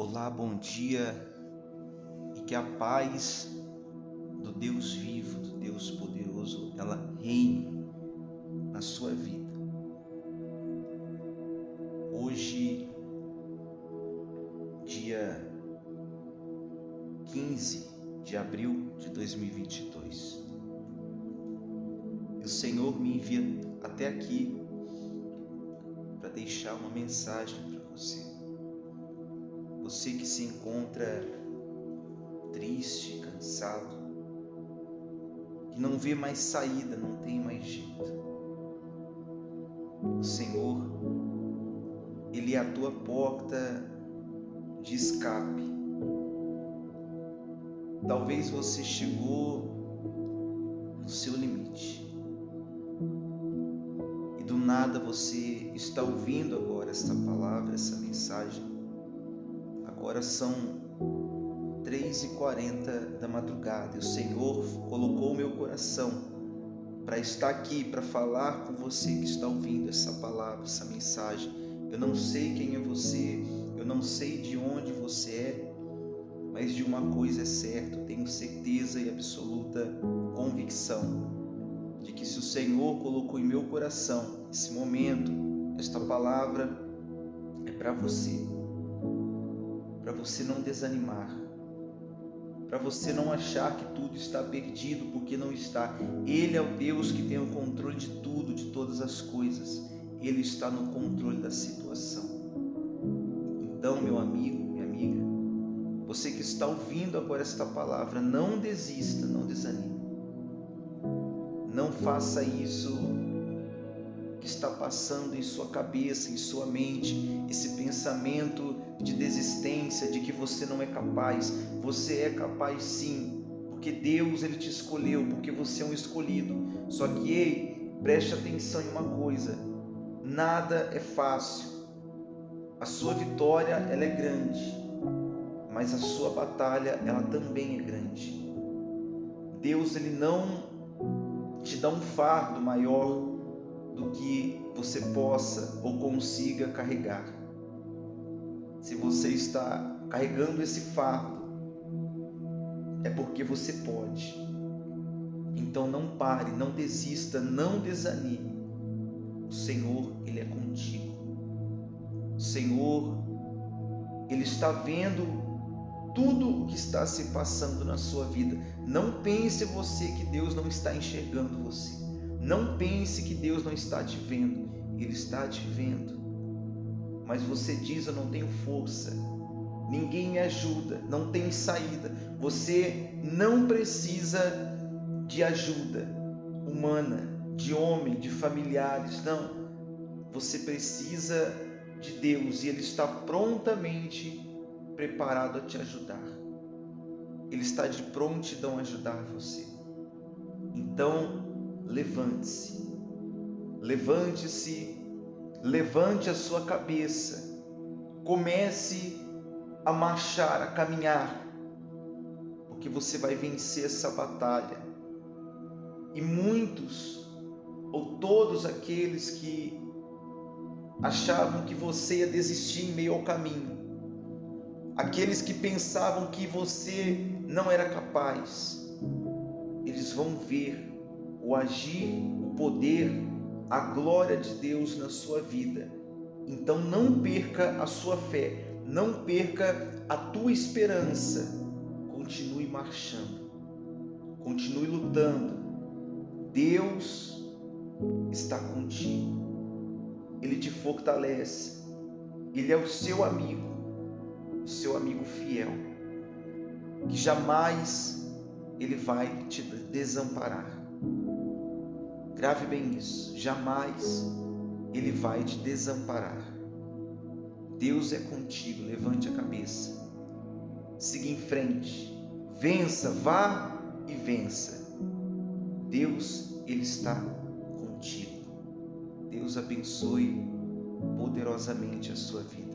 Olá, bom dia e que a paz do Deus vivo, do Deus poderoso, ela reine na sua vida. Hoje, dia 15 de abril de 2022, o Senhor me envia até aqui para deixar uma mensagem para você. Você que se encontra triste, cansado, que não vê mais saída, não tem mais jeito. O Senhor, Ele é a tua porta de escape. Talvez você chegou no seu limite. E do nada você está ouvindo agora esta palavra, essa mensagem Agora são 3h40 da madrugada e o Senhor colocou o meu coração para estar aqui, para falar com você que está ouvindo essa palavra, essa mensagem. Eu não sei quem é você, eu não sei de onde você é, mas de uma coisa é certa, tenho certeza e absoluta convicção de que se o Senhor colocou em meu coração esse momento, esta palavra é para você para você não desanimar, para você não achar que tudo está perdido, porque não está. Ele é o Deus que tem o controle de tudo, de todas as coisas. Ele está no controle da situação. Então, meu amigo, minha amiga, você que está ouvindo agora esta palavra, não desista, não desanime. Não faça isso que está passando em sua cabeça, em sua mente, esse pensamento de desistência, de que você não é capaz. Você é capaz sim, porque Deus ele te escolheu, porque você é um escolhido. Só que ei, preste atenção em uma coisa: nada é fácil. A sua vitória ela é grande, mas a sua batalha ela também é grande. Deus ele não te dá um fardo maior do que você possa ou consiga carregar. Se você está carregando esse fardo, é porque você pode. Então não pare, não desista, não desanime. O Senhor, ele é contigo. O Senhor, ele está vendo tudo o que está se passando na sua vida. Não pense você que Deus não está enxergando você. Não pense que Deus não está te vendo, Ele está te vendo. Mas você diz: Eu não tenho força, ninguém me ajuda, não tem saída. Você não precisa de ajuda humana, de homem, de familiares, não. Você precisa de Deus e Ele está prontamente preparado a te ajudar. Ele está de prontidão a ajudar você. Então, levante-se. Levante-se, levante a sua cabeça. Comece a marchar, a caminhar, porque você vai vencer essa batalha. E muitos, ou todos aqueles que achavam que você ia desistir em meio ao caminho, aqueles que pensavam que você não era capaz, eles vão ver o agir, o poder, a glória de Deus na sua vida. Então não perca a sua fé, não perca a tua esperança. Continue marchando, continue lutando. Deus está contigo, Ele te fortalece, Ele é o seu amigo, o seu amigo fiel, que jamais Ele vai te desamparar. Grave bem isso, jamais ele vai te desamparar. Deus é contigo, levante a cabeça. Siga em frente. Vença, vá e vença. Deus, ele está contigo. Deus abençoe poderosamente a sua vida.